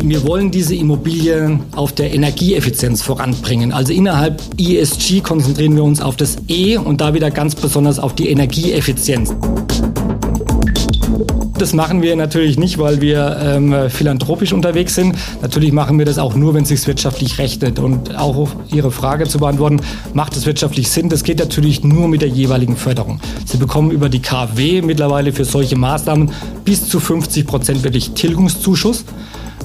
Wir wollen diese Immobilien auf der Energieeffizienz voranbringen. Also innerhalb ESG konzentrieren wir uns auf das E und da wieder ganz besonders auf die Energieeffizienz. Das machen wir natürlich nicht, weil wir ähm, philanthropisch unterwegs sind. Natürlich machen wir das auch nur, wenn es sich wirtschaftlich rechnet. Und auch auf Ihre Frage zu beantworten, macht es wirtschaftlich Sinn? Das geht natürlich nur mit der jeweiligen Förderung. Sie bekommen über die KfW mittlerweile für solche Maßnahmen bis zu 50 Prozent wirklich Tilgungszuschuss.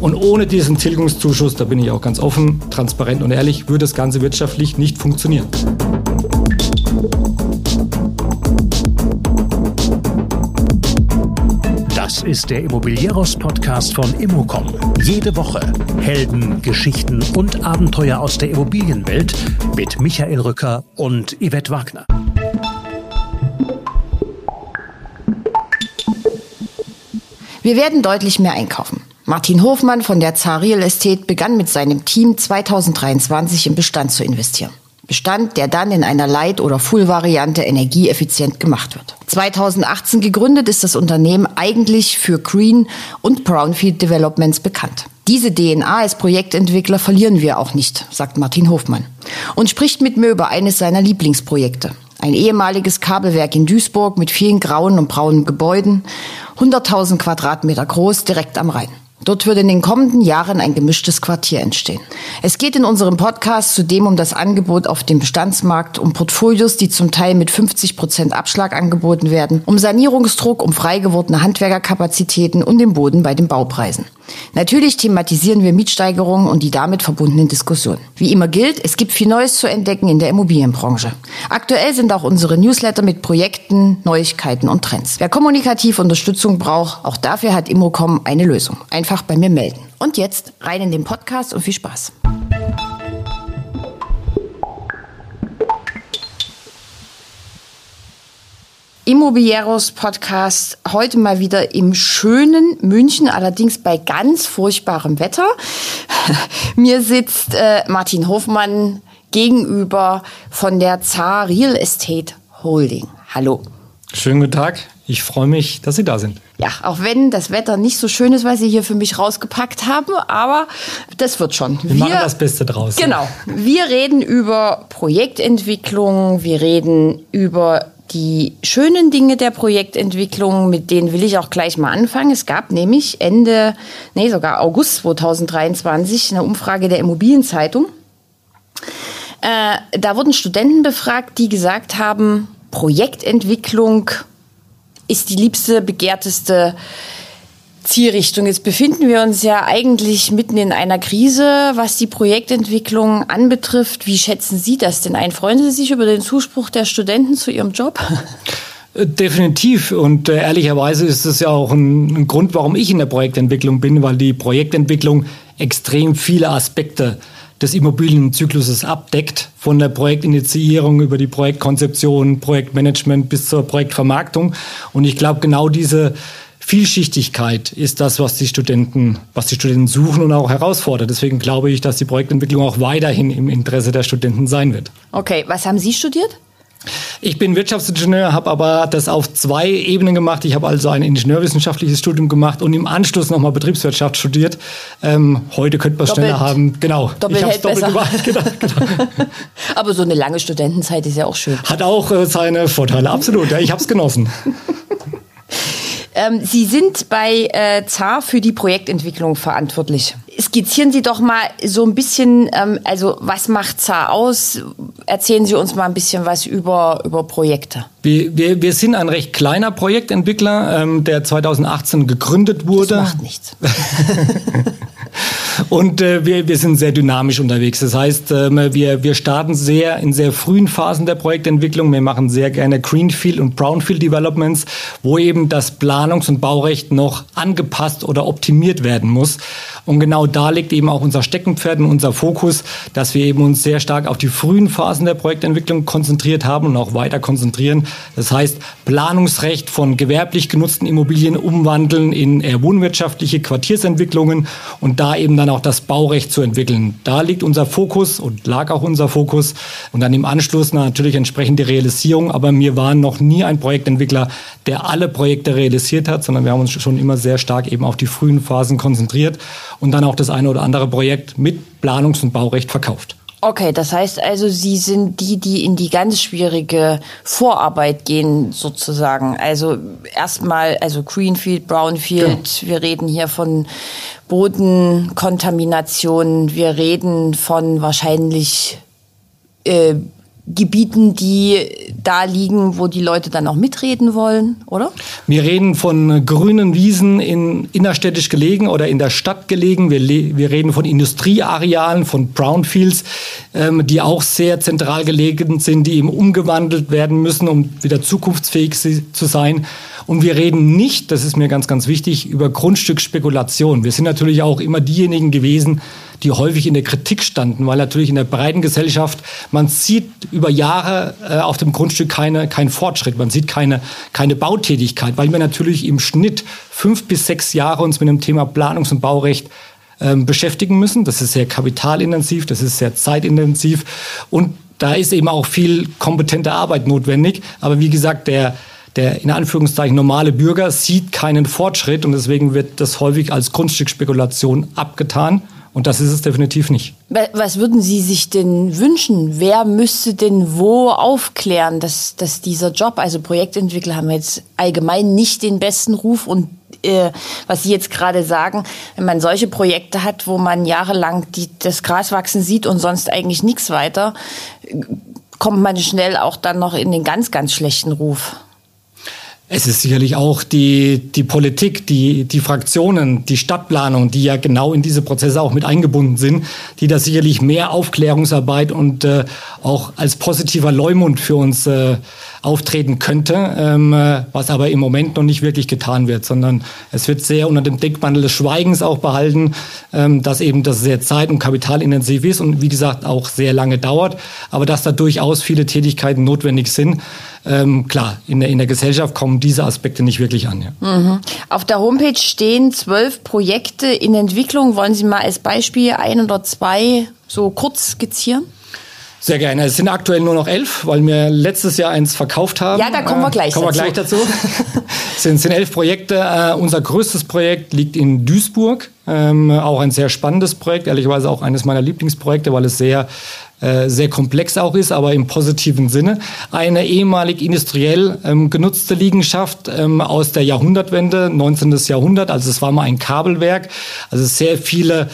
Und ohne diesen Tilgungszuschuss, da bin ich auch ganz offen, transparent und ehrlich, würde das Ganze wirtschaftlich nicht funktionieren. Ist der Immobilieros-Podcast von Immocom. Jede Woche Helden, Geschichten und Abenteuer aus der Immobilienwelt mit Michael Rücker und Yvette Wagner. Wir werden deutlich mehr einkaufen. Martin Hofmann von der Zar Real Estate begann mit seinem Team 2023 im Bestand zu investieren. Bestand, der dann in einer Light- oder Full-Variante energieeffizient gemacht wird. 2018 gegründet ist das Unternehmen eigentlich für Green- und Brownfield Developments bekannt. Diese DNA als Projektentwickler verlieren wir auch nicht, sagt Martin Hofmann. Und spricht mit mir über eines seiner Lieblingsprojekte. Ein ehemaliges Kabelwerk in Duisburg mit vielen grauen und braunen Gebäuden, 100.000 Quadratmeter groß, direkt am Rhein. Dort wird in den kommenden Jahren ein gemischtes Quartier entstehen. Es geht in unserem Podcast zudem um das Angebot auf dem Bestandsmarkt, um Portfolios, die zum Teil mit 50 Prozent Abschlag angeboten werden, um Sanierungsdruck, um frei gewordene Handwerkerkapazitäten und den Boden bei den Baupreisen. Natürlich thematisieren wir Mietsteigerungen und die damit verbundenen Diskussionen. Wie immer gilt, es gibt viel Neues zu entdecken in der Immobilienbranche. Aktuell sind auch unsere Newsletter mit Projekten, Neuigkeiten und Trends. Wer kommunikativ Unterstützung braucht, auch dafür hat Immocom eine Lösung. Einfach bei mir melden. Und jetzt rein in den Podcast und viel Spaß. Immobilieros Podcast heute mal wieder im schönen München, allerdings bei ganz furchtbarem Wetter. Mir sitzt äh, Martin Hofmann gegenüber von der Zar Real Estate Holding. Hallo. Schönen guten Tag. Ich freue mich, dass Sie da sind. Ja, auch wenn das Wetter nicht so schön ist, weil Sie hier für mich rausgepackt haben, aber das wird schon. Wir, wir machen das Beste draus. Genau. Wir reden über Projektentwicklung, wir reden über die schönen Dinge der Projektentwicklung, mit denen will ich auch gleich mal anfangen. Es gab nämlich Ende, nee, sogar August 2023 eine Umfrage der Immobilienzeitung. Äh, da wurden Studenten befragt, die gesagt haben, Projektentwicklung ist die liebste, begehrteste Zielrichtung. Jetzt befinden wir uns ja eigentlich mitten in einer Krise, was die Projektentwicklung anbetrifft. Wie schätzen Sie das denn ein? Freuen Sie sich über den Zuspruch der Studenten zu Ihrem Job? Äh, definitiv. Und äh, ehrlicherweise ist es ja auch ein, ein, Grund, warum ich in der Projektentwicklung bin, weil die Projektentwicklung extrem viele Aspekte des Immobilienzykluses abdeckt, von der Projektinitiierung über die Projektkonzeption, Projektmanagement bis zur Projektvermarktung. Und ich glaube, genau diese Vielschichtigkeit ist das, was die Studenten, was die Studenten suchen und auch herausfordert. Deswegen glaube ich, dass die Projektentwicklung auch weiterhin im Interesse der Studenten sein wird. Okay, was haben Sie studiert? Ich bin Wirtschaftsingenieur, habe aber das auf zwei Ebenen gemacht. Ich habe also ein ingenieurwissenschaftliches Studium gemacht und im Anschluss nochmal Betriebswirtschaft studiert. Ähm, heute könnte man schneller haben. Genau. Doppelt ich habe doppelt besser. gemacht. Genau, genau. aber so eine lange Studentenzeit ist ja auch schön. Hat auch äh, seine Vorteile, absolut. Ja, ich habe es genossen. Ähm, Sie sind bei äh, ZAR für die Projektentwicklung verantwortlich. Skizzieren Sie doch mal so ein bisschen, ähm, also was macht ZAR aus? Erzählen Sie uns mal ein bisschen was über, über Projekte. Wir, wir, wir sind ein recht kleiner Projektentwickler, ähm, der 2018 gegründet wurde. Das macht nichts. Und äh, wir, wir sind sehr dynamisch unterwegs. Das heißt, äh, wir, wir starten sehr in sehr frühen Phasen der Projektentwicklung. Wir machen sehr gerne Greenfield und Brownfield Developments, wo eben das Planungs- und Baurecht noch angepasst oder optimiert werden muss. Und genau da liegt eben auch unser Steckenpferd und unser Fokus, dass wir eben uns sehr stark auf die frühen Phasen der Projektentwicklung konzentriert haben und auch weiter konzentrieren. Das heißt, Planungsrecht von gewerblich genutzten Immobilien umwandeln in eher wohnwirtschaftliche Quartiersentwicklungen und da eben dann auch das Baurecht zu entwickeln. Da liegt unser Fokus und lag auch unser Fokus und dann im Anschluss natürlich entsprechend die Realisierung. Aber wir waren noch nie ein Projektentwickler, der alle Projekte realisiert hat, sondern wir haben uns schon immer sehr stark eben auf die frühen Phasen konzentriert und dann auch das eine oder andere Projekt mit Planungs- und Baurecht verkauft. Okay, das heißt also, Sie sind die, die in die ganz schwierige Vorarbeit gehen, sozusagen. Also erstmal, also Greenfield, Brownfield, ja. wir reden hier von Bodenkontamination, wir reden von wahrscheinlich äh, Gebieten, die da liegen, wo die Leute dann auch mitreden wollen, oder? Wir reden von grünen Wiesen in innerstädtisch gelegen oder in der Stadt gelegen. Wir, wir reden von Industriearealen, von Brownfields, ähm, die auch sehr zentral gelegen sind, die eben umgewandelt werden müssen, um wieder zukunftsfähig zu sein. Und wir reden nicht, das ist mir ganz, ganz wichtig, über Grundstücksspekulation. Wir sind natürlich auch immer diejenigen gewesen, die häufig in der Kritik standen, weil natürlich in der breiten Gesellschaft, man sieht über Jahre äh, auf dem Grundstück keine, keinen Fortschritt, man sieht keine, keine Bautätigkeit, weil wir natürlich im Schnitt fünf bis sechs Jahre uns mit dem Thema Planungs- und Baurecht ähm, beschäftigen müssen. Das ist sehr kapitalintensiv, das ist sehr zeitintensiv und da ist eben auch viel kompetente Arbeit notwendig. Aber wie gesagt, der, der in Anführungszeichen normale Bürger sieht keinen Fortschritt und deswegen wird das häufig als Grundstückspekulation abgetan. Und das ist es definitiv nicht. Was würden Sie sich denn wünschen? Wer müsste denn wo aufklären, dass, dass dieser Job, also Projektentwickler haben jetzt allgemein nicht den besten Ruf und äh, was Sie jetzt gerade sagen, wenn man solche Projekte hat, wo man jahrelang die, das Gras wachsen sieht und sonst eigentlich nichts weiter, kommt man schnell auch dann noch in den ganz, ganz schlechten Ruf. Es ist sicherlich auch die, die Politik, die, die Fraktionen, die Stadtplanung, die ja genau in diese Prozesse auch mit eingebunden sind, die da sicherlich mehr Aufklärungsarbeit und äh, auch als positiver Leumund für uns äh, auftreten könnte, ähm, äh, was aber im Moment noch nicht wirklich getan wird, sondern es wird sehr unter dem Deckmantel des Schweigens auch behalten, ähm, dass eben das sehr zeit- und kapitalintensiv ist und wie gesagt auch sehr lange dauert, aber dass da durchaus viele Tätigkeiten notwendig sind. Ähm, klar, in der, in der Gesellschaft kommen diese Aspekte nicht wirklich an. Ja. Mhm. Auf der Homepage stehen zwölf Projekte in Entwicklung. Wollen Sie mal als Beispiel ein oder zwei so kurz skizzieren? Sehr gerne. Es sind aktuell nur noch elf, weil wir letztes Jahr eins verkauft haben. Ja, da kommen wir gleich äh, kommen dazu. Wir gleich dazu. es sind, sind elf Projekte. Äh, unser größtes Projekt liegt in Duisburg. Ähm, auch ein sehr spannendes Projekt, ehrlicherweise auch eines meiner Lieblingsprojekte, weil es sehr äh, sehr komplex auch ist, aber im positiven Sinne. Eine ehemalig industriell ähm, genutzte Liegenschaft ähm, aus der Jahrhundertwende, 19. Jahrhundert. Also es war mal ein Kabelwerk. Also sehr viele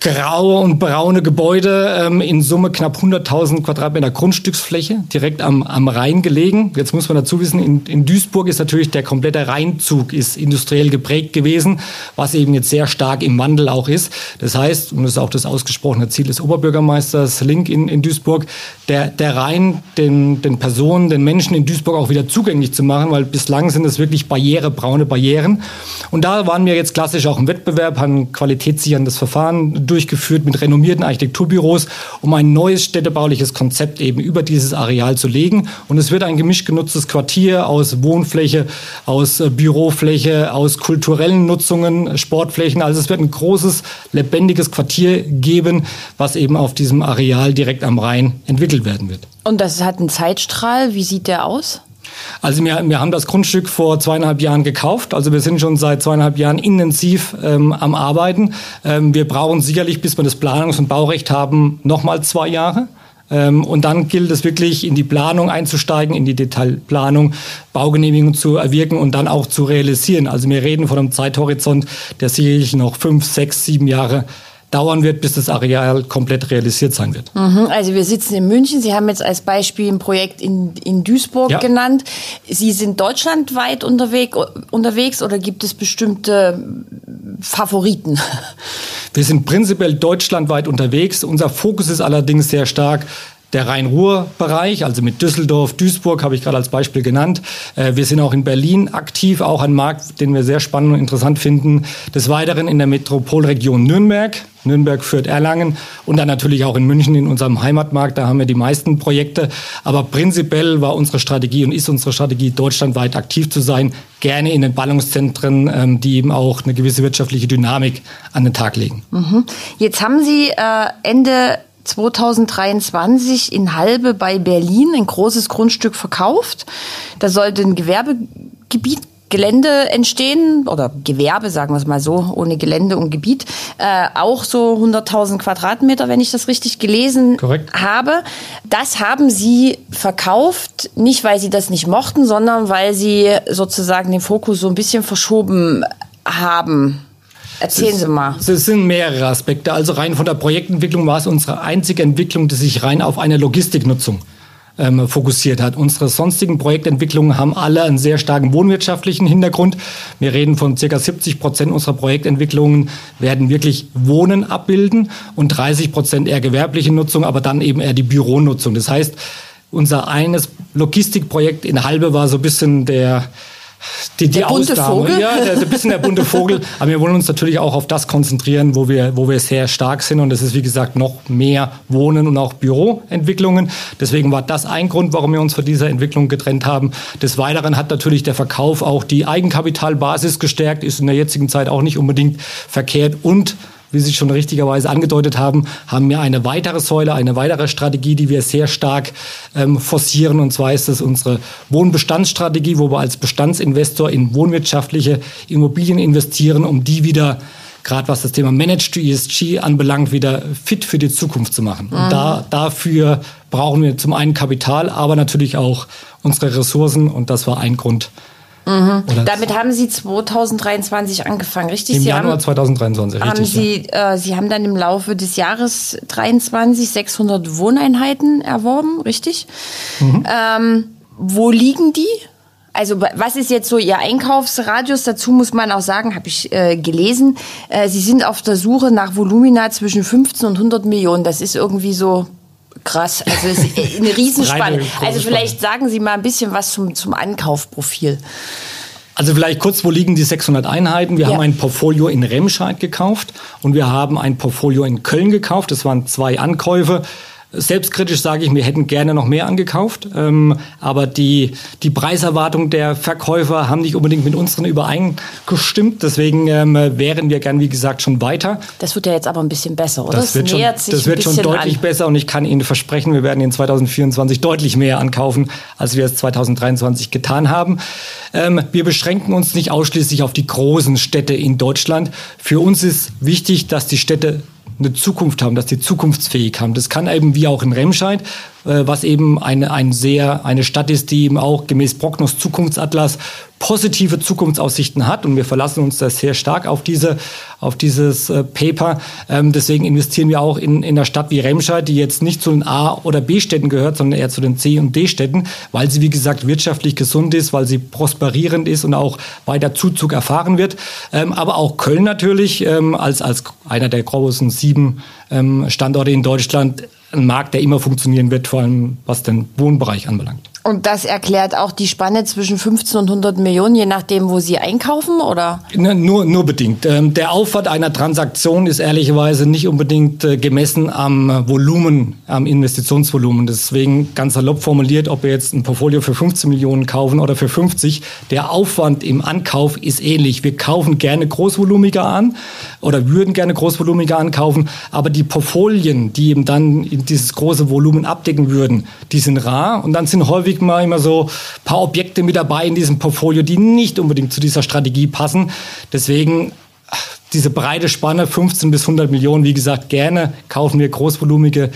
graue und braune Gebäude, ähm, in Summe knapp 100.000 Quadratmeter Grundstücksfläche, direkt am, am Rhein gelegen. Jetzt muss man dazu wissen, in, in Duisburg ist natürlich der komplette Rheinzug ist industriell geprägt gewesen, was eben jetzt sehr stark im Wandel auch ist. Das heißt, und das ist auch das ausgesprochene Ziel des Oberbürgermeisters Link in, in Duisburg, der, der Rhein den, den Personen, den Menschen in Duisburg auch wieder zugänglich zu machen, weil bislang sind es wirklich barrierebraune Barrieren. Und da waren wir jetzt klassisch auch im Wettbewerb, haben qualitätssicherndes Verfahren durchgeführt mit renommierten Architekturbüros, um ein neues städtebauliches Konzept eben über dieses Areal zu legen. Und es wird ein gemischt genutztes Quartier aus Wohnfläche, aus äh, Bürofläche, aus kulturellen Nutzungen, Sportflächen. Also es wird ein großes, lebendiges Quartier geben, was eben auf diesem Areal direkt am Rhein entwickelt werden wird. Und das hat einen Zeitstrahl. Wie sieht der aus? Also wir, wir haben das Grundstück vor zweieinhalb Jahren gekauft. Also wir sind schon seit zweieinhalb Jahren intensiv ähm, am Arbeiten. Ähm, wir brauchen sicherlich, bis wir das Planungs- und Baurecht haben, nochmal zwei Jahre. Ähm, und dann gilt es wirklich in die Planung einzusteigen, in die Detailplanung, Baugenehmigungen zu erwirken und dann auch zu realisieren. Also wir reden von einem Zeithorizont, der sicherlich noch fünf, sechs, sieben Jahre dauern wird, bis das Areal komplett realisiert sein wird. Mhm, also wir sitzen in München. Sie haben jetzt als Beispiel ein Projekt in, in Duisburg ja. genannt. Sie sind deutschlandweit unterwegs, unterwegs oder gibt es bestimmte Favoriten? Wir sind prinzipiell deutschlandweit unterwegs. Unser Fokus ist allerdings sehr stark der Rhein-Ruhr-Bereich, also mit Düsseldorf, Duisburg habe ich gerade als Beispiel genannt. Äh, wir sind auch in Berlin aktiv, auch ein Markt, den wir sehr spannend und interessant finden. Des Weiteren in der Metropolregion Nürnberg, Nürnberg führt Erlangen und dann natürlich auch in München in unserem Heimatmarkt. Da haben wir die meisten Projekte. Aber prinzipiell war unsere Strategie und ist unsere Strategie, deutschlandweit aktiv zu sein, gerne in den Ballungszentren, ähm, die eben auch eine gewisse wirtschaftliche Dynamik an den Tag legen. Mhm. Jetzt haben Sie äh, Ende 2023 in Halbe bei Berlin ein großes Grundstück verkauft. Da sollte ein Gewerbegebiet Gelände entstehen oder Gewerbe, sagen wir es mal so, ohne Gelände und Gebiet, äh, auch so 100.000 Quadratmeter, wenn ich das richtig gelesen Korrekt. habe. Das haben Sie verkauft, nicht weil Sie das nicht mochten, sondern weil Sie sozusagen den Fokus so ein bisschen verschoben haben. Erzählen Sie mal. Es sind mehrere Aspekte. Also rein von der Projektentwicklung war es unsere einzige Entwicklung, die sich rein auf eine Logistiknutzung ähm, fokussiert hat. Unsere sonstigen Projektentwicklungen haben alle einen sehr starken wohnwirtschaftlichen Hintergrund. Wir reden von circa 70 Prozent unserer Projektentwicklungen werden wirklich Wohnen abbilden und 30 Prozent eher gewerbliche Nutzung, aber dann eben eher die Büronutzung. Das heißt, unser eines Logistikprojekt in Halbe war so ein bisschen der die, die der bunte Ausnahme. Vogel? Ja, der, ein bisschen der bunte Vogel. Aber wir wollen uns natürlich auch auf das konzentrieren, wo wir, wo wir sehr stark sind. Und das ist, wie gesagt, noch mehr Wohnen und auch Büroentwicklungen. Deswegen war das ein Grund, warum wir uns von dieser Entwicklung getrennt haben. Des Weiteren hat natürlich der Verkauf auch die Eigenkapitalbasis gestärkt, ist in der jetzigen Zeit auch nicht unbedingt verkehrt und wie Sie schon richtigerweise angedeutet haben, haben wir eine weitere Säule, eine weitere Strategie, die wir sehr stark ähm, forcieren. Und zwar ist es unsere Wohnbestandsstrategie, wo wir als Bestandsinvestor in wohnwirtschaftliche Immobilien investieren, um die wieder gerade was das Thema Managed ESG anbelangt, wieder fit für die Zukunft zu machen. Mhm. Und da, dafür brauchen wir zum einen Kapital, aber natürlich auch unsere Ressourcen. Und das war ein Grund, Mhm. Damit haben Sie 2023 angefangen, richtig? Im Sie Januar haben, 2023, richtig. Haben Sie, ja. äh, Sie haben dann im Laufe des Jahres 23 600 Wohneinheiten erworben, richtig? Mhm. Ähm, wo liegen die? Also was ist jetzt so Ihr Einkaufsradius? Dazu muss man auch sagen, habe ich äh, gelesen, äh, Sie sind auf der Suche nach Volumina zwischen 15 und 100 Millionen. Das ist irgendwie so krass. Also es ist eine Riesenspanne. also vielleicht sagen Sie mal ein bisschen was zum, zum Ankaufprofil. Also vielleicht kurz, wo liegen die 600 Einheiten? Wir ja. haben ein Portfolio in Remscheid gekauft und wir haben ein Portfolio in Köln gekauft. Das waren zwei Ankäufe. Selbstkritisch sage ich, wir hätten gerne noch mehr angekauft, ähm, aber die, die Preiserwartung der Verkäufer haben nicht unbedingt mit unseren übereingestimmt. Deswegen ähm, wären wir gern, wie gesagt, schon weiter. Das wird ja jetzt aber ein bisschen besser, oder? Das, das wird, schon, das wird schon deutlich an. besser und ich kann Ihnen versprechen, wir werden in 2024 deutlich mehr ankaufen, als wir es 2023 getan haben. Ähm, wir beschränken uns nicht ausschließlich auf die großen Städte in Deutschland. Für uns ist wichtig, dass die Städte eine Zukunft haben, dass die zukunftsfähig haben. Das kann eben wie auch in Remscheid, äh, was eben eine, ein sehr, eine Stadt ist, die eben auch gemäß Prognos Zukunftsatlas positive Zukunftsaussichten hat und wir verlassen uns da sehr stark auf diese auf dieses äh, Paper. Ähm, deswegen investieren wir auch in, in einer Stadt wie Remscheid, die jetzt nicht zu den A- oder B-Städten gehört, sondern eher zu den C- und D-Städten, weil sie, wie gesagt, wirtschaftlich gesund ist, weil sie prosperierend ist und auch weiter Zuzug erfahren wird. Ähm, aber auch Köln natürlich ähm, als, als einer der großen sieben ähm, Standorte in Deutschland ein Markt, der immer funktionieren wird, vor allem was den Wohnbereich anbelangt. Und das erklärt auch die Spanne zwischen 15 und 100 Millionen, je nachdem, wo Sie einkaufen, oder? Ne, nur, nur bedingt. Ähm, der Aufwand einer Transaktion ist ehrlicherweise nicht unbedingt äh, gemessen am Volumen, am Investitionsvolumen. Deswegen ganz salopp formuliert, ob wir jetzt ein Portfolio für 15 Millionen kaufen oder für 50, der Aufwand im Ankauf ist ähnlich. Wir kaufen gerne großvolumiger an oder würden gerne großvolumiger ankaufen, aber die Portfolien, die eben dann dieses große Volumen abdecken würden, die sind rar und dann sind häufig mal immer so ein paar Objekte mit dabei in diesem Portfolio, die nicht unbedingt zu dieser Strategie passen. Deswegen diese breite Spanne 15 bis 100 Millionen, wie gesagt, gerne kaufen wir großvolumige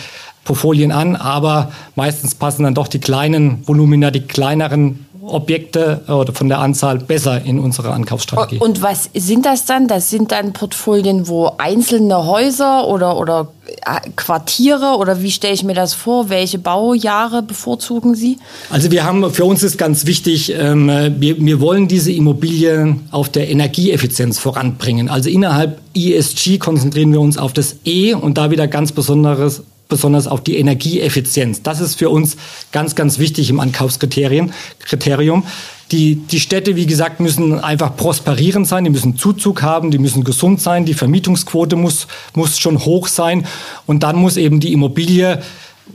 Portfolien an, aber meistens passen dann doch die kleinen Volumina, die kleineren Objekte oder von der Anzahl besser in unsere Ankaufsstrategie. Und was sind das dann? Das sind dann Portfolien, wo einzelne Häuser oder, oder äh, Quartiere oder wie stelle ich mir das vor? Welche Baujahre bevorzugen Sie? Also wir haben, für uns ist ganz wichtig, ähm, wir, wir wollen diese Immobilien auf der Energieeffizienz voranbringen. Also innerhalb ESG konzentrieren wir uns auf das E und da wieder ganz besonderes besonders auf die Energieeffizienz. Das ist für uns ganz, ganz wichtig im Ankaufskriterium. Kriterium. Die, die Städte, wie gesagt, müssen einfach prosperierend sein, die müssen Zuzug haben, die müssen gesund sein, die Vermietungsquote muss, muss schon hoch sein und dann muss eben die Immobilie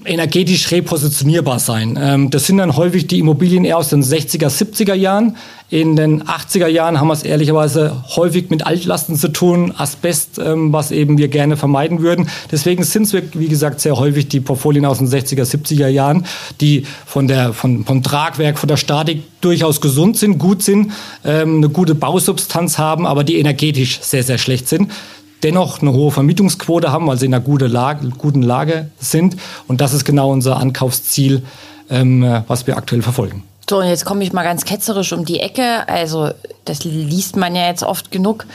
energetisch repositionierbar sein. Ähm, das sind dann häufig die Immobilien eher aus den 60er, 70er Jahren. In den 80er Jahren haben wir es ehrlicherweise häufig mit Altlasten zu tun, Asbest, ähm, was eben wir gerne vermeiden würden. Deswegen sind es, wie gesagt, sehr häufig die Portfolien aus den 60er, 70er Jahren, die von der, von, vom Tragwerk, von der Statik durchaus gesund sind, gut sind, ähm, eine gute Bausubstanz haben, aber die energetisch sehr, sehr schlecht sind dennoch eine hohe Vermietungsquote haben, weil sie in einer gute Lage, guten Lage sind. Und das ist genau unser Ankaufsziel, ähm, was wir aktuell verfolgen. So, und jetzt komme ich mal ganz ketzerisch um die Ecke. Also, das liest man ja jetzt oft genug.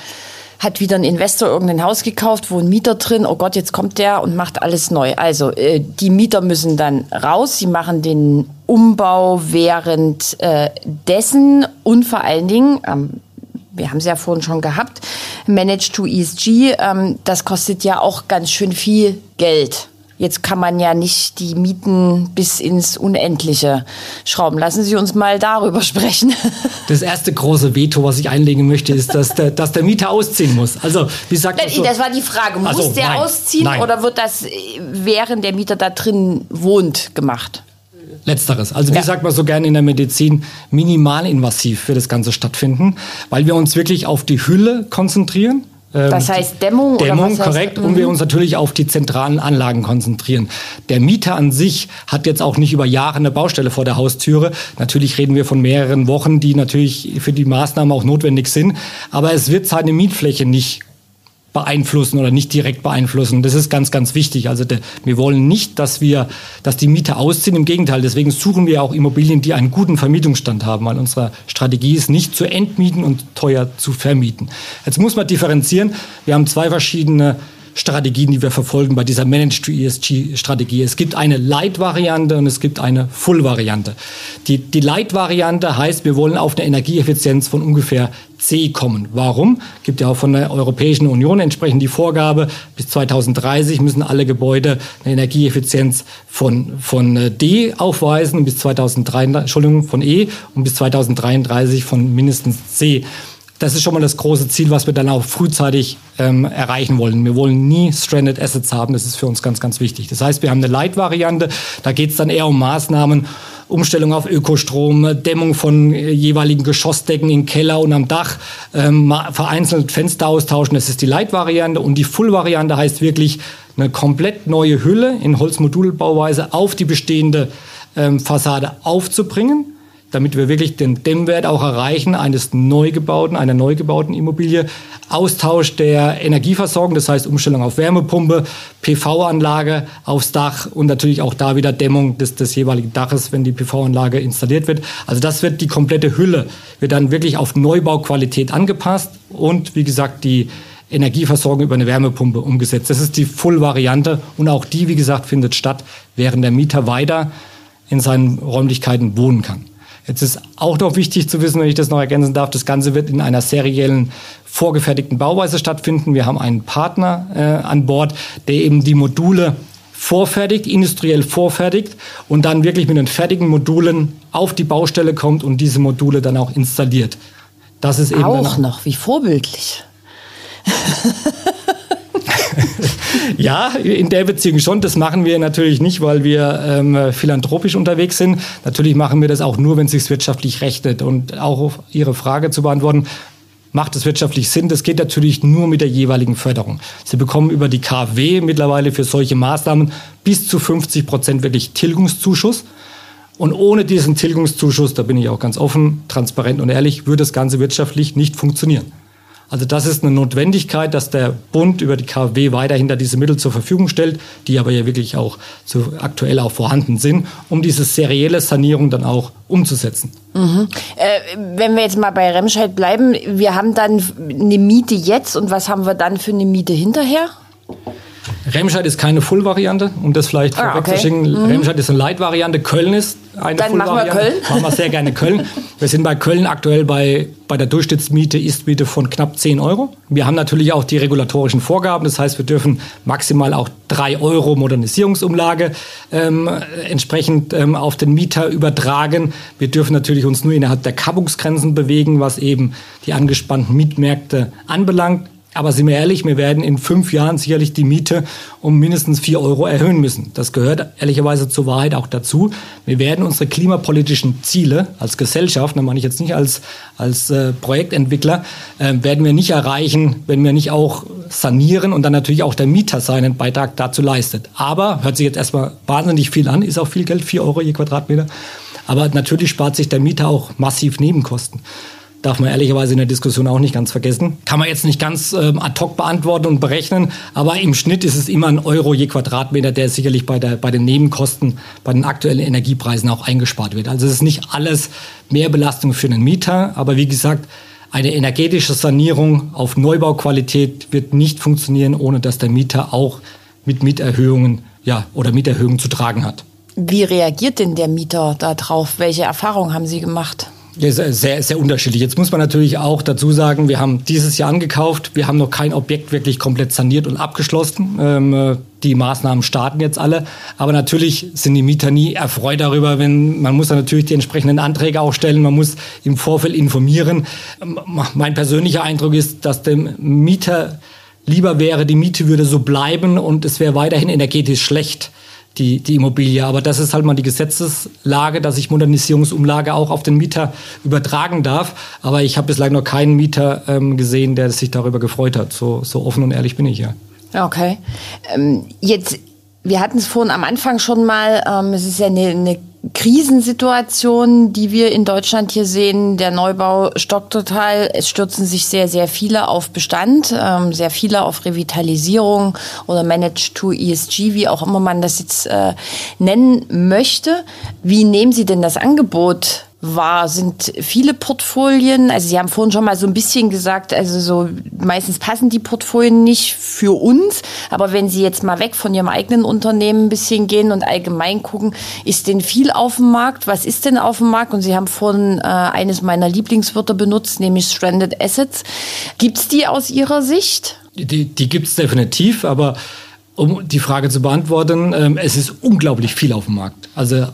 Hat wieder ein Investor irgendein Haus gekauft, wo ein Mieter drin, oh Gott, jetzt kommt der und macht alles neu. Also, äh, die Mieter müssen dann raus, sie machen den Umbau während äh, dessen und vor allen Dingen, ähm, wir haben es ja vorhin schon gehabt, Manage to ESG, ähm, das kostet ja auch ganz schön viel Geld. Jetzt kann man ja nicht die Mieten bis ins Unendliche schrauben. Lassen Sie uns mal darüber sprechen. Das erste große Veto, was ich einlegen möchte, ist, dass der, dass der Mieter ausziehen muss. Also, wie sagt das? So? Das war die Frage. Muss also, der nein, ausziehen nein. oder wird das, während der Mieter da drin wohnt, gemacht? Letzteres. Also wie ja. sagt man so gerne in der Medizin, minimalinvasiv wird das Ganze stattfinden, weil wir uns wirklich auf die Hülle konzentrieren. Ähm, das heißt Dämmung? Dämmung, oder korrekt. Heißt, und wir mhm. uns natürlich auf die zentralen Anlagen konzentrieren. Der Mieter an sich hat jetzt auch nicht über Jahre eine Baustelle vor der Haustüre. Natürlich reden wir von mehreren Wochen, die natürlich für die Maßnahmen auch notwendig sind. Aber es wird seine Mietfläche nicht beeinflussen oder nicht direkt beeinflussen. Das ist ganz, ganz wichtig. Also de, wir wollen nicht, dass wir, dass die Mieter ausziehen. Im Gegenteil, deswegen suchen wir auch Immobilien, die einen guten Vermietungsstand haben, weil unsere Strategie ist, nicht zu entmieten und teuer zu vermieten. Jetzt muss man differenzieren. Wir haben zwei verschiedene Strategien, die wir verfolgen bei dieser Managed to ESG-Strategie. Es gibt eine Light-Variante und es gibt eine Full-Variante. Die, die Light-Variante heißt, wir wollen auf eine Energieeffizienz von ungefähr C kommen. Warum? Gibt ja auch von der Europäischen Union entsprechend die Vorgabe, bis 2030 müssen alle Gebäude eine Energieeffizienz von, von äh, D aufweisen bis 2033, Entschuldigung, von E und bis 2033 von mindestens C. Das ist schon mal das große Ziel, was wir dann auch frühzeitig ähm, erreichen wollen. Wir wollen nie Stranded Assets haben. Das ist für uns ganz, ganz wichtig. Das heißt, wir haben eine Light-Variante. Da geht es dann eher um Maßnahmen, Umstellung auf Ökostrom, Dämmung von äh, jeweiligen Geschossdecken im Keller und am Dach, ähm, vereinzelt Fenster austauschen. Das ist die Light-Variante. Und die Full-Variante heißt wirklich eine komplett neue Hülle in Holzmodulbauweise auf die bestehende ähm, Fassade aufzubringen damit wir wirklich den Dämmwert auch erreichen eines neu gebauten, einer neu gebauten Immobilie. Austausch der Energieversorgung, das heißt Umstellung auf Wärmepumpe, PV-Anlage aufs Dach und natürlich auch da wieder Dämmung des, des jeweiligen Daches, wenn die PV-Anlage installiert wird. Also das wird die komplette Hülle, wird dann wirklich auf Neubauqualität angepasst und wie gesagt die Energieversorgung über eine Wärmepumpe umgesetzt. Das ist die Full-Variante und auch die, wie gesagt, findet statt, während der Mieter weiter in seinen Räumlichkeiten wohnen kann. Jetzt ist auch noch wichtig zu wissen, wenn ich das noch ergänzen darf, das Ganze wird in einer seriellen vorgefertigten Bauweise stattfinden. Wir haben einen Partner äh, an Bord, der eben die Module vorfertigt, industriell vorfertigt und dann wirklich mit den fertigen Modulen auf die Baustelle kommt und diese Module dann auch installiert. Das ist eben auch noch wie vorbildlich. ja, in der Beziehung schon. Das machen wir natürlich nicht, weil wir ähm, philanthropisch unterwegs sind. Natürlich machen wir das auch nur, wenn es sich wirtschaftlich rechnet. Und auch auf Ihre Frage zu beantworten, macht es wirtschaftlich Sinn? Das geht natürlich nur mit der jeweiligen Förderung. Sie bekommen über die KfW mittlerweile für solche Maßnahmen bis zu 50 Prozent wirklich Tilgungszuschuss. Und ohne diesen Tilgungszuschuss, da bin ich auch ganz offen, transparent und ehrlich, würde das Ganze wirtschaftlich nicht funktionieren. Also das ist eine Notwendigkeit, dass der Bund über die KfW weiterhin da diese Mittel zur Verfügung stellt, die aber ja wirklich auch zu, aktuell auch vorhanden sind, um diese serielle Sanierung dann auch umzusetzen. Mhm. Äh, wenn wir jetzt mal bei Remscheid bleiben, wir haben dann eine Miete jetzt und was haben wir dann für eine Miete hinterher? Remscheid ist keine Full-Variante, um das vielleicht ah, vorwegzuschicken. Okay. Mhm. Remscheid ist eine Light-Variante, Köln ist eine Dann machen wir Köln. Machen wir sehr gerne Köln. Wir sind bei Köln aktuell bei, bei der Durchschnittsmiete, Istmiete von knapp 10 Euro. Wir haben natürlich auch die regulatorischen Vorgaben. Das heißt, wir dürfen maximal auch 3 Euro Modernisierungsumlage ähm, entsprechend ähm, auf den Mieter übertragen. Wir dürfen natürlich uns nur innerhalb der Kappungsgrenzen bewegen, was eben die angespannten Mietmärkte anbelangt. Aber sind wir ehrlich, wir werden in fünf Jahren sicherlich die Miete um mindestens vier Euro erhöhen müssen. Das gehört ehrlicherweise zur Wahrheit auch dazu. Wir werden unsere klimapolitischen Ziele als Gesellschaft, da meine ich jetzt nicht als, als äh, Projektentwickler, äh, werden wir nicht erreichen, wenn wir nicht auch sanieren und dann natürlich auch der Mieter seinen Beitrag dazu leistet. Aber, hört sich jetzt erstmal wahnsinnig viel an, ist auch viel Geld, vier Euro je Quadratmeter. Aber natürlich spart sich der Mieter auch massiv Nebenkosten darf man ehrlicherweise in der Diskussion auch nicht ganz vergessen. Kann man jetzt nicht ganz ähm, ad hoc beantworten und berechnen, aber im Schnitt ist es immer ein Euro je Quadratmeter, der sicherlich bei, der, bei den Nebenkosten, bei den aktuellen Energiepreisen auch eingespart wird. Also es ist nicht alles mehr Belastung für den Mieter, aber wie gesagt, eine energetische Sanierung auf Neubauqualität wird nicht funktionieren, ohne dass der Mieter auch mit Mieterhöhungen ja, oder Mieterhöhungen zu tragen hat. Wie reagiert denn der Mieter darauf? Welche Erfahrungen haben Sie gemacht? Sehr, sehr unterschiedlich. Jetzt muss man natürlich auch dazu sagen, wir haben dieses Jahr angekauft. Wir haben noch kein Objekt wirklich komplett saniert und abgeschlossen. Ähm, äh, die Maßnahmen starten jetzt alle. Aber natürlich sind die Mieter nie erfreut darüber, wenn man muss dann natürlich die entsprechenden Anträge auch stellen. Man muss im Vorfeld informieren. Ähm, mein persönlicher Eindruck ist, dass dem Mieter lieber wäre, die Miete würde so bleiben und es wäre weiterhin energetisch schlecht die, die Immobilie. Aber das ist halt mal die Gesetzeslage, dass ich Modernisierungsumlage auch auf den Mieter übertragen darf. Aber ich habe bislang noch keinen Mieter ähm, gesehen, der sich darüber gefreut hat. So, so offen und ehrlich bin ich ja. Okay. Ähm, jetzt, wir hatten es vorhin am Anfang schon mal, ähm, es ist ja eine, eine Krisensituation, die wir in Deutschland hier sehen. Der Neubau stockt total. Es stürzen sich sehr, sehr viele auf Bestand, ähm, sehr viele auf Revitalisierung oder Manage to ESG, wie auch immer man das jetzt äh, nennen möchte. Wie nehmen Sie denn das Angebot war, sind viele Portfolien, also Sie haben vorhin schon mal so ein bisschen gesagt, also so meistens passen die Portfolien nicht für uns, aber wenn Sie jetzt mal weg von Ihrem eigenen Unternehmen ein bisschen gehen und allgemein gucken, ist denn viel auf dem Markt? Was ist denn auf dem Markt? Und Sie haben vorhin äh, eines meiner Lieblingswörter benutzt, nämlich Stranded Assets. Gibt's die aus Ihrer Sicht? Die, die gibt's definitiv, aber um die Frage zu beantworten, ähm, es ist unglaublich viel auf dem Markt. Also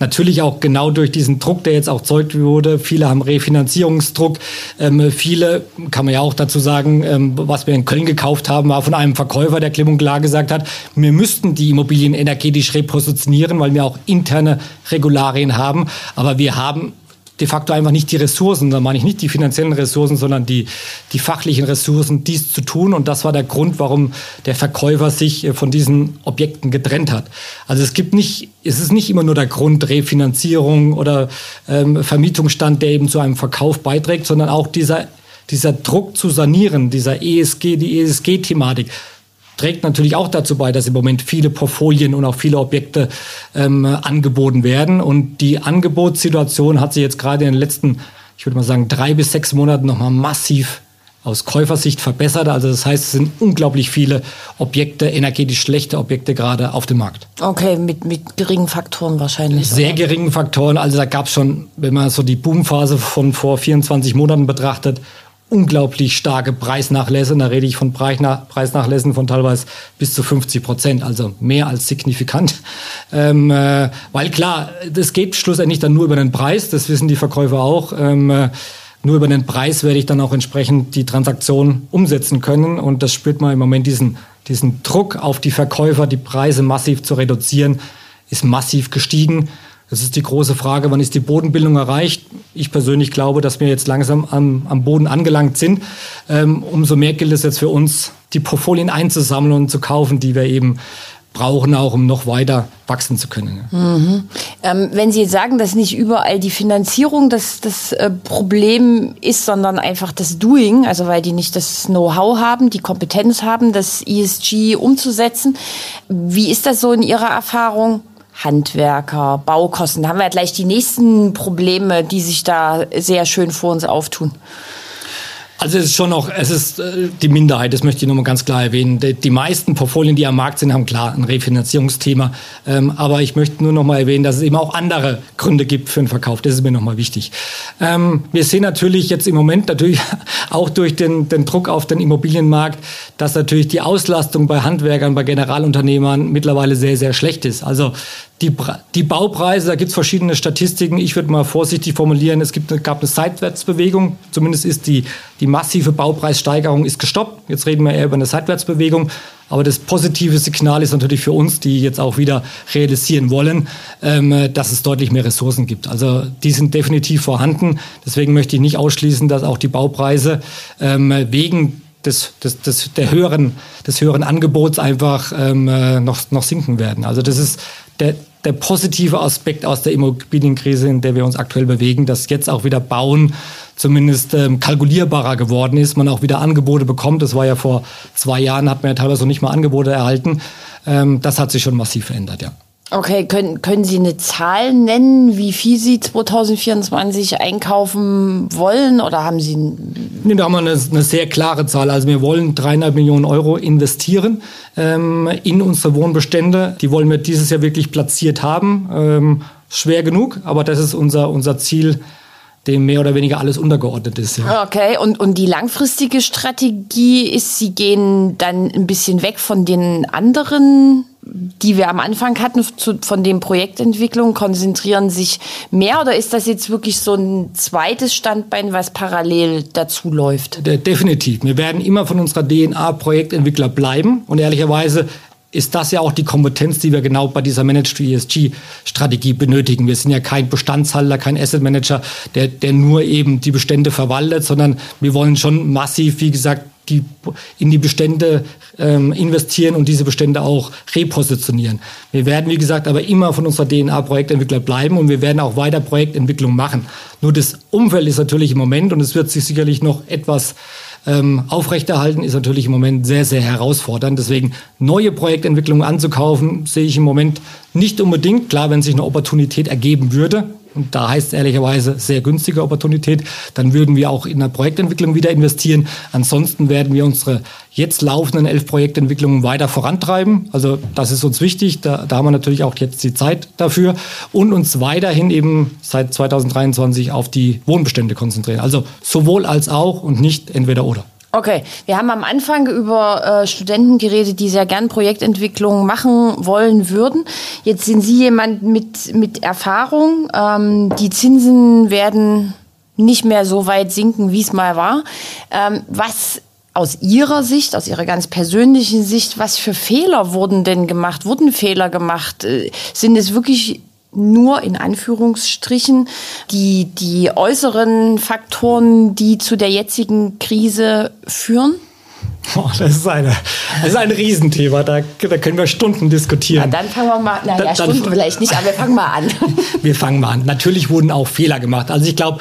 Natürlich auch genau durch diesen Druck, der jetzt auch zeugt wurde. Viele haben Refinanzierungsdruck. Ähm, viele, kann man ja auch dazu sagen, ähm, was wir in Köln gekauft haben, war von einem Verkäufer, der klipp und klar gesagt hat, wir müssten die Immobilien energetisch repositionieren, weil wir auch interne Regularien haben. Aber wir haben de facto einfach nicht die Ressourcen, da meine ich nicht die finanziellen Ressourcen, sondern die, die fachlichen Ressourcen, dies zu tun. Und das war der Grund, warum der Verkäufer sich äh, von diesen Objekten getrennt hat. Also es gibt nicht, es ist nicht immer nur der Grund Refinanzierung oder ähm, Vermietungsstand, der eben zu einem Verkauf beiträgt, sondern auch dieser dieser Druck zu sanieren, dieser ESG, die ESG-Thematik, trägt natürlich auch dazu bei, dass im Moment viele Portfolien und auch viele Objekte ähm, angeboten werden. Und die Angebotssituation hat sich jetzt gerade in den letzten, ich würde mal sagen, drei bis sechs Monaten nochmal massiv aus Käufersicht verbessert. Also das heißt, es sind unglaublich viele Objekte, energetisch schlechte Objekte gerade auf dem Markt. Okay, mit, mit geringen Faktoren wahrscheinlich. Sehr oder? geringen Faktoren. Also da gab es schon, wenn man so die Boomphase von vor 24 Monaten betrachtet, unglaublich starke Preisnachlässe. Da rede ich von Preisnachlässen von teilweise bis zu 50 Prozent, also mehr als signifikant. Ähm, äh, weil klar, das geht schlussendlich dann nur über den Preis, das wissen die Verkäufer auch. Ähm, äh, nur über den Preis werde ich dann auch entsprechend die Transaktion umsetzen können. Und das spürt man im Moment diesen, diesen Druck auf die Verkäufer, die Preise massiv zu reduzieren, ist massiv gestiegen. Das ist die große Frage, wann ist die Bodenbildung erreicht? Ich persönlich glaube, dass wir jetzt langsam am, am Boden angelangt sind. Ähm, umso mehr gilt es jetzt für uns, die Portfolien einzusammeln und zu kaufen, die wir eben brauchen, auch um noch weiter wachsen zu können. Mhm. Ähm, wenn Sie jetzt sagen, dass nicht überall die Finanzierung das, das äh, Problem ist, sondern einfach das Doing, also weil die nicht das Know-how haben, die Kompetenz haben, das ESG umzusetzen. Wie ist das so in Ihrer Erfahrung? Handwerker, Baukosten. Da haben wir ja gleich die nächsten Probleme, die sich da sehr schön vor uns auftun. Also es ist schon noch, es ist äh, die Minderheit, das möchte ich nochmal ganz klar erwähnen. Die, meisten Portfolien, die am Markt sind, haben klar ein Refinanzierungsthema. Ähm, aber ich möchte nur nochmal erwähnen, dass es eben auch andere Gründe gibt für den Verkauf. Das ist mir nochmal wichtig. Ähm, wir sehen natürlich jetzt im Moment natürlich auch durch den, den Druck auf den Immobilienmarkt, dass natürlich die Auslastung bei Handwerkern, bei Generalunternehmern mittlerweile sehr, sehr schlecht ist. Also die, die Baupreise, da gibt es verschiedene Statistiken. Ich würde mal vorsichtig formulieren, es gibt, gab eine Seitwärtsbewegung. Zumindest ist die, die massive Baupreissteigerung ist gestoppt. Jetzt reden wir eher über eine Seitwärtsbewegung. Aber das positive Signal ist natürlich für uns, die jetzt auch wieder realisieren wollen, ähm, dass es deutlich mehr Ressourcen gibt. Also die sind definitiv vorhanden. Deswegen möchte ich nicht ausschließen, dass auch die Baupreise ähm, wegen des, des, des, der höheren, des höheren Angebots einfach ähm, äh, noch, noch sinken werden. Also das ist der, der positive Aspekt aus der Immobilienkrise, in der wir uns aktuell bewegen, dass jetzt auch wieder Bauen zumindest ähm, kalkulierbarer geworden ist, man auch wieder Angebote bekommt. Das war ja vor zwei Jahren, hat man ja teilweise noch nicht mal Angebote erhalten. Ähm, das hat sich schon massiv verändert, ja. Okay, können, können Sie eine Zahl nennen, wie viel Sie 2024 einkaufen wollen oder haben Sie... Nee, da haben wir eine, eine sehr klare Zahl. Also wir wollen dreieinhalb Millionen Euro investieren ähm, in unsere Wohnbestände. Die wollen wir dieses Jahr wirklich platziert haben. Ähm, schwer genug, aber das ist unser, unser Ziel, dem mehr oder weniger alles untergeordnet ist. Ja. Okay, und, und die langfristige Strategie ist, Sie gehen dann ein bisschen weg von den anderen die wir am Anfang hatten zu, von den Projektentwicklungen, konzentrieren sich mehr oder ist das jetzt wirklich so ein zweites Standbein, was parallel dazu läuft? Definitiv. Wir werden immer von unserer DNA Projektentwickler bleiben und ehrlicherweise ist das ja auch die Kompetenz, die wir genau bei dieser Managed ESG Strategie benötigen. Wir sind ja kein Bestandshalter, kein Asset Manager, der, der nur eben die Bestände verwaltet, sondern wir wollen schon massiv, wie gesagt, die, in die Bestände ähm, investieren und diese Bestände auch repositionieren. Wir werden, wie gesagt, aber immer von unserer DNA Projektentwickler bleiben und wir werden auch weiter Projektentwicklung machen. Nur das Umfeld ist natürlich im Moment und es wird sich sicherlich noch etwas ähm, aufrechterhalten, ist natürlich im Moment sehr, sehr herausfordernd. Deswegen neue Projektentwicklungen anzukaufen, sehe ich im Moment nicht unbedingt. Klar, wenn sich eine Opportunität ergeben würde, und da heißt ehrlicherweise sehr günstige Opportunität, dann würden wir auch in der Projektentwicklung wieder investieren. Ansonsten werden wir unsere jetzt laufenden elf Projektentwicklungen weiter vorantreiben. Also das ist uns wichtig. Da, da haben wir natürlich auch jetzt die Zeit dafür und uns weiterhin eben seit 2023 auf die Wohnbestände konzentrieren. Also sowohl als auch und nicht entweder oder. Okay, wir haben am Anfang über äh, Studenten geredet, die sehr gern Projektentwicklung machen wollen würden. Jetzt sind Sie jemand mit, mit Erfahrung. Ähm, die Zinsen werden nicht mehr so weit sinken, wie es mal war. Ähm, was aus Ihrer Sicht, aus Ihrer ganz persönlichen Sicht, was für Fehler wurden denn gemacht? Wurden Fehler gemacht? Äh, sind es wirklich nur in Anführungsstrichen die, die äußeren Faktoren, die zu der jetzigen Krise führen? Oh, das, ist eine, das ist ein Riesenthema, da, da können wir Stunden diskutieren. Na, dann fangen wir mal, naja, da, Stunden vielleicht nicht, aber wir fangen mal an. wir fangen mal an. Natürlich wurden auch Fehler gemacht. Also ich glaube,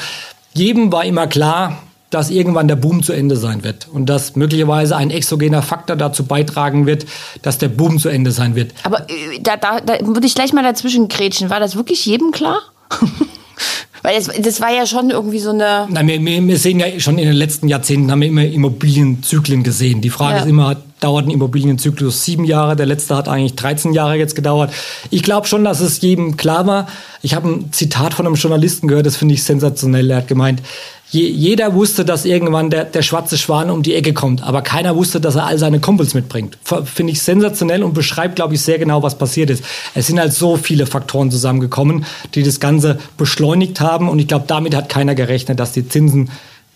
jedem war immer klar, dass irgendwann der Boom zu Ende sein wird und dass möglicherweise ein exogener Faktor dazu beitragen wird, dass der Boom zu Ende sein wird. Aber äh, da, da, da würde ich gleich mal dazwischen grätschen. War das wirklich jedem klar? Weil das, das war ja schon irgendwie so eine. Na, wir, wir sehen ja schon in den letzten Jahrzehnten haben wir immer Immobilienzyklen gesehen. Die Frage ja. ist immer, dauert ein Immobilienzyklus sieben Jahre? Der letzte hat eigentlich 13 Jahre jetzt gedauert. Ich glaube schon, dass es jedem klar war. Ich habe ein Zitat von einem Journalisten gehört, das finde ich sensationell. Er hat gemeint, je, jeder wusste, dass irgendwann der, der schwarze Schwan um die Ecke kommt, aber keiner wusste, dass er all seine Kumpels mitbringt. Finde ich sensationell und beschreibt, glaube ich, sehr genau, was passiert ist. Es sind halt so viele Faktoren zusammengekommen, die das Ganze beschleunigt haben und ich glaube, damit hat keiner gerechnet, dass die Zinsen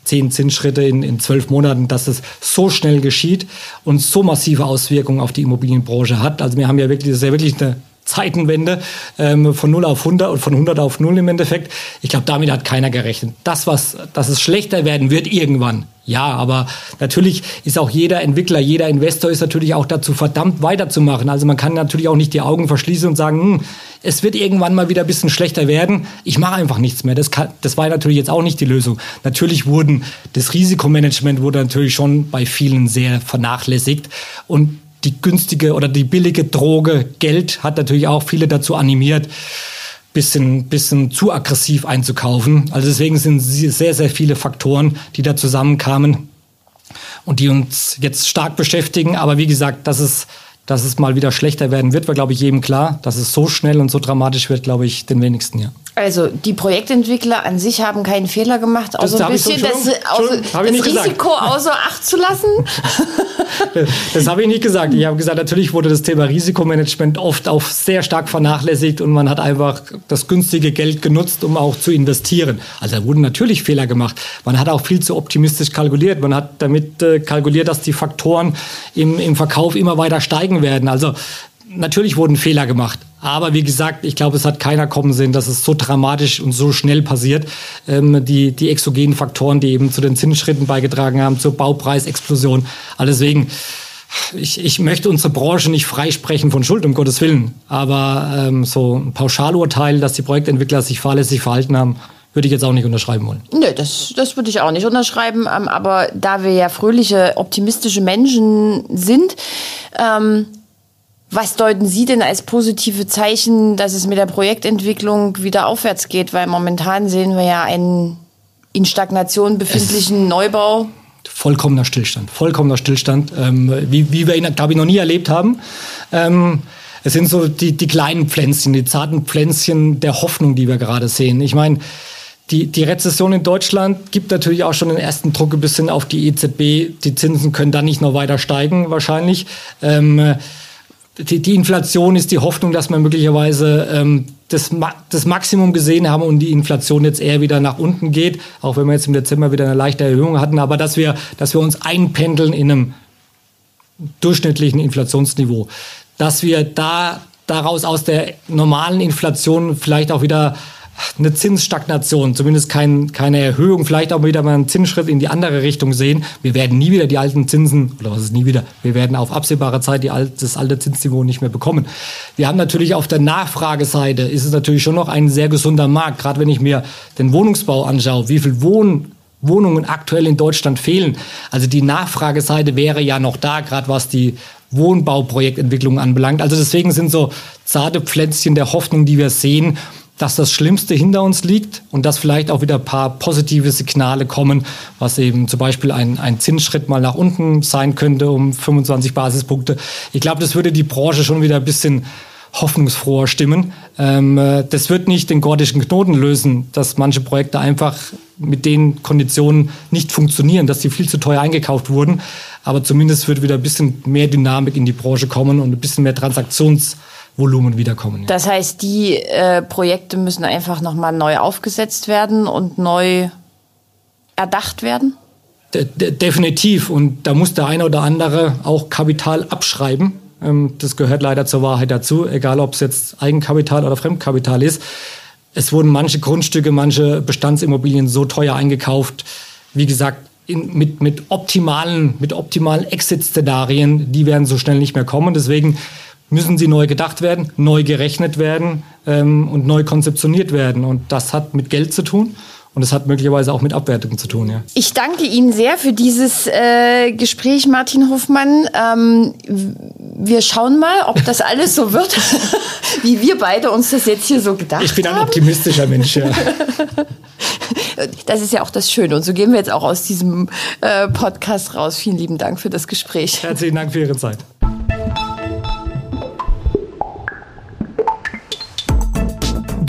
zehn Zinsschritte in, in zwölf Monaten, dass es so schnell geschieht und so massive Auswirkungen auf die Immobilienbranche hat. Also wir haben ja wirklich, das ist ja wirklich eine Zeitenwende ähm, von 0 auf 100 und von 100 auf 0 im Endeffekt. Ich glaube, damit hat keiner gerechnet. Das, was, dass es schlechter werden wird irgendwann, ja, aber natürlich ist auch jeder Entwickler, jeder Investor ist natürlich auch dazu verdammt weiterzumachen. Also man kann natürlich auch nicht die Augen verschließen und sagen, hm, es wird irgendwann mal wieder ein bisschen schlechter werden. Ich mache einfach nichts mehr. Das, kann, das war natürlich jetzt auch nicht die Lösung. Natürlich wurden das Risikomanagement wurde natürlich schon bei vielen sehr vernachlässigt und die günstige oder die billige Droge Geld hat natürlich auch viele dazu animiert, bisschen, bisschen zu aggressiv einzukaufen. Also deswegen sind sehr, sehr viele Faktoren, die da zusammenkamen. und die uns jetzt stark beschäftigen. Aber wie gesagt, das ist dass es mal wieder schlechter werden wird, war, glaube ich, jedem klar. Dass es so schnell und so dramatisch wird, glaube ich, den wenigsten, ja. Also die Projektentwickler an sich haben keinen Fehler gemacht, außer ein bisschen das, außer, das Risiko außer Acht zu lassen. das habe ich nicht gesagt. Ich habe gesagt, natürlich wurde das Thema Risikomanagement oft auch sehr stark vernachlässigt und man hat einfach das günstige Geld genutzt, um auch zu investieren. Also da wurden natürlich Fehler gemacht. Man hat auch viel zu optimistisch kalkuliert. Man hat damit äh, kalkuliert, dass die Faktoren im, im Verkauf immer weiter steigen werden. Also natürlich wurden Fehler gemacht. Aber wie gesagt, ich glaube, es hat keiner kommen sehen, dass es so dramatisch und so schnell passiert. Ähm, die, die exogenen Faktoren, die eben zu den Zinsschritten beigetragen haben, zur Baupreisexplosion. Also deswegen, ich, ich möchte unsere Branche nicht freisprechen von Schuld, um Gottes Willen. Aber ähm, so ein Pauschalurteil, dass die Projektentwickler sich fahrlässig verhalten haben, würde ich jetzt auch nicht unterschreiben wollen. Nö, das, das würde ich auch nicht unterschreiben. Ähm, aber da wir ja fröhliche, optimistische Menschen sind, ähm, was deuten Sie denn als positive Zeichen, dass es mit der Projektentwicklung wieder aufwärts geht? Weil momentan sehen wir ja einen in Stagnation befindlichen es Neubau. Vollkommener Stillstand, vollkommener Stillstand, ähm, wie, wie wir ihn, glaube ich, noch nie erlebt haben. Ähm, es sind so die, die kleinen Pflänzchen, die zarten Pflänzchen der Hoffnung, die wir gerade sehen. Ich meine, die, die Rezession in Deutschland gibt natürlich auch schon den ersten Druck ein bisschen auf die EZB. Die Zinsen können dann nicht noch weiter steigen, wahrscheinlich. Ähm, die, die Inflation ist die Hoffnung, dass wir möglicherweise ähm, das, das Maximum gesehen haben und die Inflation jetzt eher wieder nach unten geht, auch wenn wir jetzt im Dezember wieder eine leichte Erhöhung hatten, aber dass wir, dass wir uns einpendeln in einem durchschnittlichen Inflationsniveau, dass wir da daraus aus der normalen Inflation vielleicht auch wieder eine Zinsstagnation, zumindest kein, keine Erhöhung, vielleicht auch wieder mal einen Zinsschritt in die andere Richtung sehen. Wir werden nie wieder die alten Zinsen, oder was ist nie wieder, wir werden auf absehbare Zeit die alte, das alte Zinsniveau nicht mehr bekommen. Wir haben natürlich auf der Nachfrageseite, ist es natürlich schon noch ein sehr gesunder Markt, gerade wenn ich mir den Wohnungsbau anschaue, wie viel Wohn Wohnungen aktuell in Deutschland fehlen. Also die Nachfrageseite wäre ja noch da, gerade was die Wohnbauprojektentwicklung anbelangt. Also deswegen sind so zarte Pflänzchen der Hoffnung, die wir sehen, dass das Schlimmste hinter uns liegt und dass vielleicht auch wieder ein paar positive Signale kommen, was eben zum Beispiel ein, ein Zinsschritt mal nach unten sein könnte um 25 Basispunkte. Ich glaube, das würde die Branche schon wieder ein bisschen hoffnungsfroher stimmen. Ähm, äh, das wird nicht den gordischen Knoten lösen, dass manche Projekte einfach mit den Konditionen nicht funktionieren, dass sie viel zu teuer eingekauft wurden. Aber zumindest wird wieder ein bisschen mehr Dynamik in die Branche kommen und ein bisschen mehr Transaktions- Volumen wiederkommen. Ja. Das heißt, die äh, Projekte müssen einfach nochmal neu aufgesetzt werden und neu erdacht werden? De de definitiv. Und da muss der eine oder andere auch Kapital abschreiben. Ähm, das gehört leider zur Wahrheit dazu, egal ob es jetzt Eigenkapital oder Fremdkapital ist. Es wurden manche Grundstücke, manche Bestandsimmobilien so teuer eingekauft. Wie gesagt, in, mit, mit optimalen, mit optimalen Exit-Szenarien, die werden so schnell nicht mehr kommen. Deswegen müssen sie neu gedacht werden, neu gerechnet werden ähm, und neu konzeptioniert werden. Und das hat mit Geld zu tun. Und es hat möglicherweise auch mit Abwertungen zu tun, ja. Ich danke Ihnen sehr für dieses äh, Gespräch, Martin Hofmann. Ähm, wir schauen mal, ob das alles so wird, wie wir beide uns das jetzt hier so gedacht haben. Ich bin ein optimistischer Mensch, ja. Das ist ja auch das Schöne. Und so gehen wir jetzt auch aus diesem äh, Podcast raus. Vielen lieben Dank für das Gespräch. Herzlichen Dank für Ihre Zeit.